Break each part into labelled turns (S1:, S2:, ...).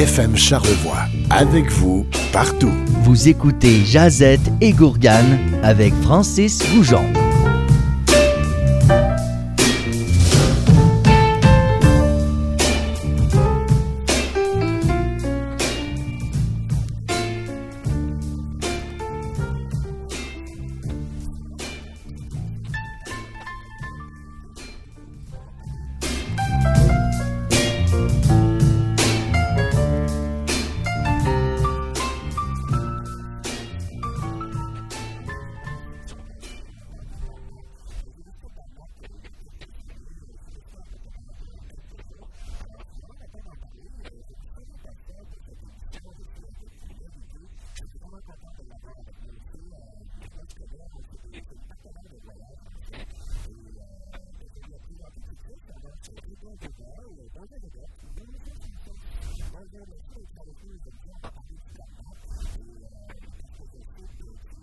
S1: FM Charlevoix. Avec vous, partout.
S2: Vous écoutez Jazette et Gourgane avec Francis Goujon.
S3: 追いかけて、ゲームセッションと、バイオのステージから来ると、ジャンプができたんだ。えー、そして、ステージを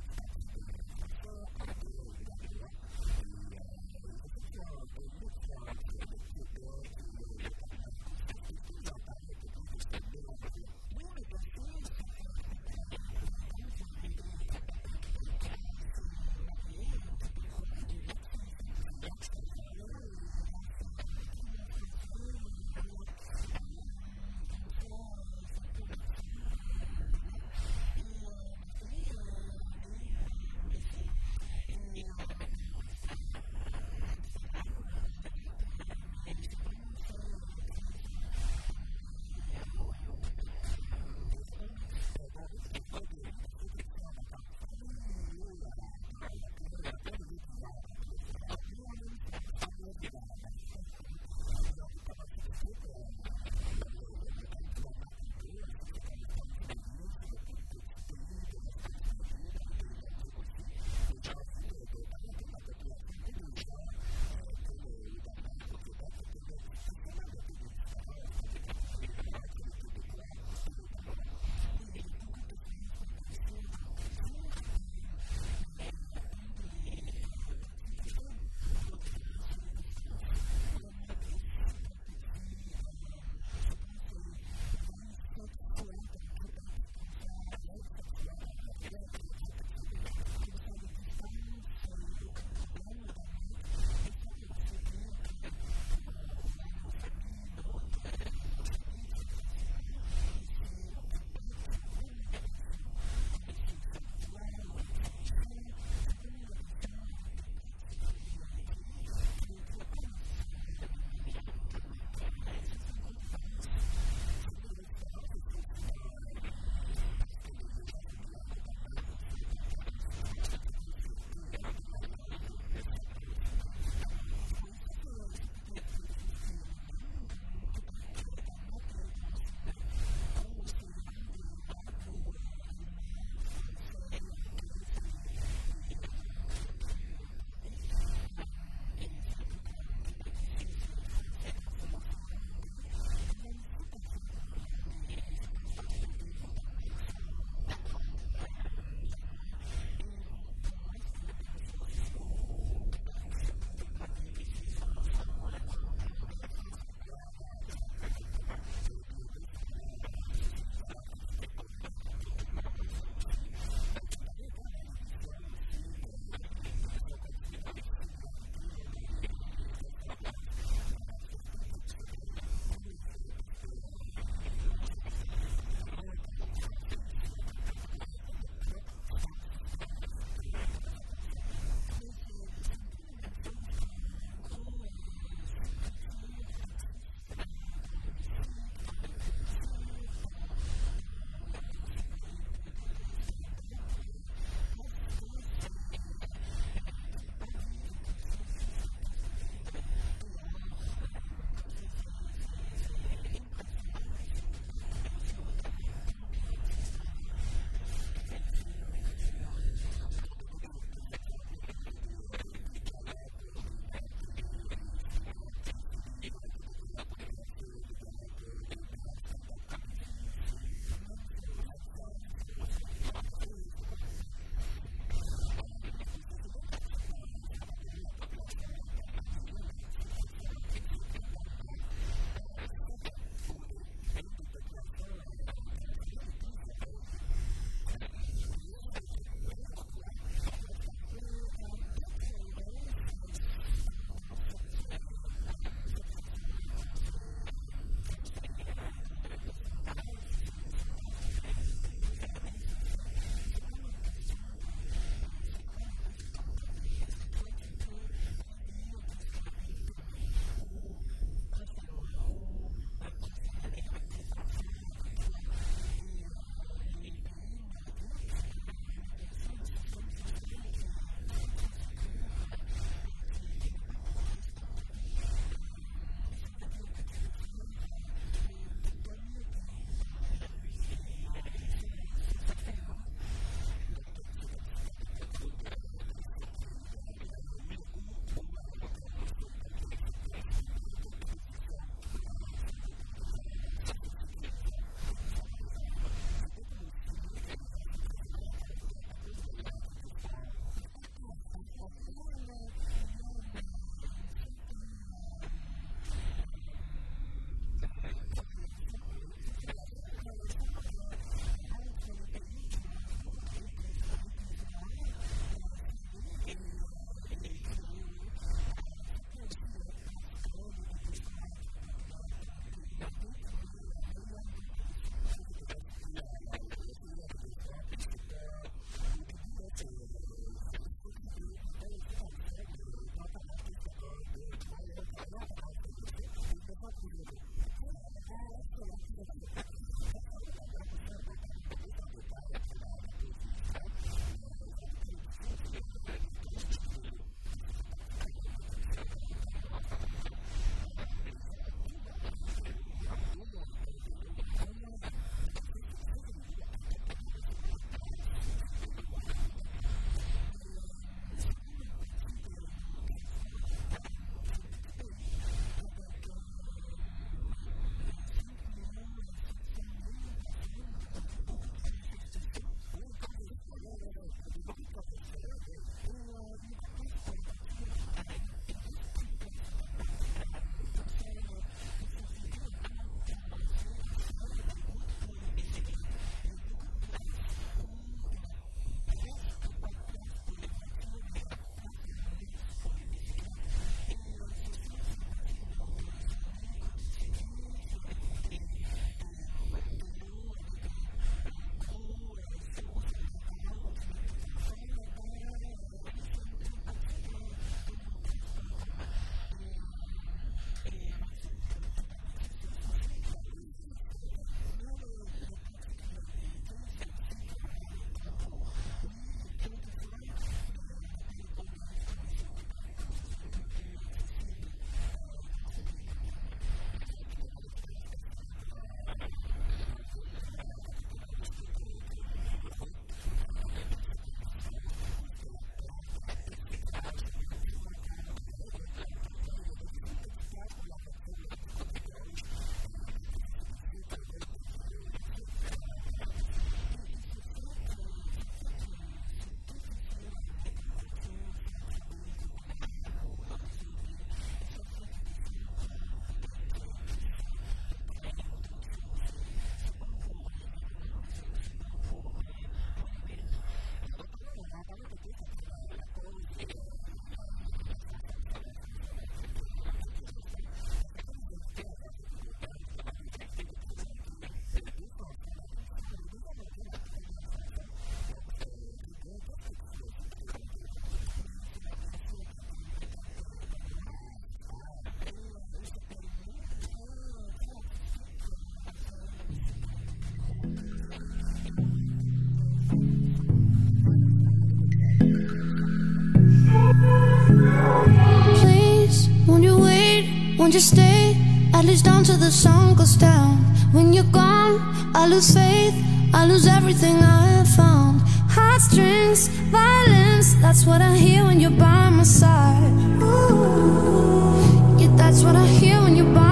S3: Won't you stay at least until the sun goes down? When you're gone, I lose faith, I lose everything I've found. Heartstrings, violence, that's what I hear when you're by my side. Ooh, yeah, that's what I hear when you're by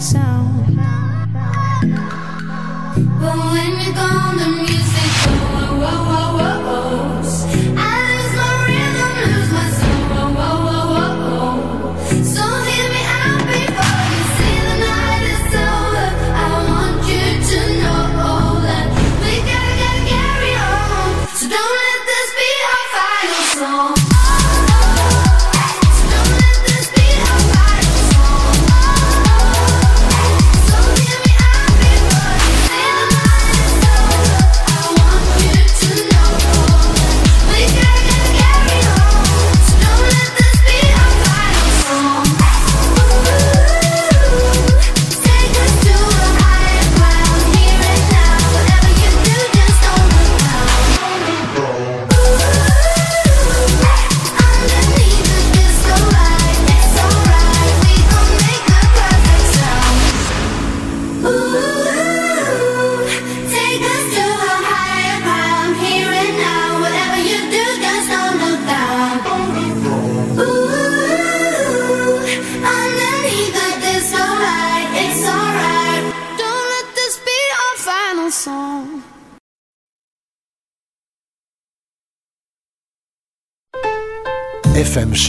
S3: sound.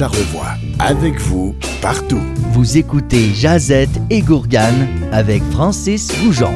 S1: Charlevoix, avec vous partout.
S2: Vous écoutez Jazette et Gourgane avec Francis Goujon.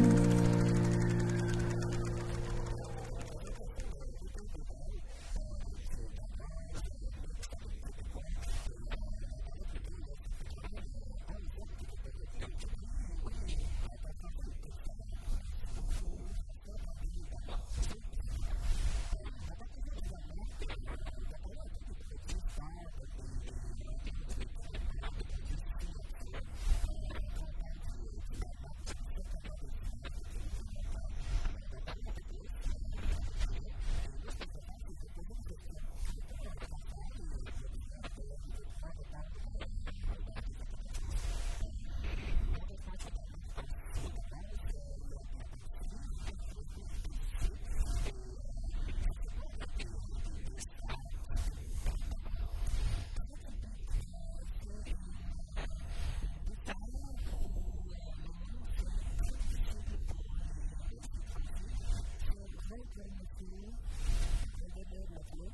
S4: la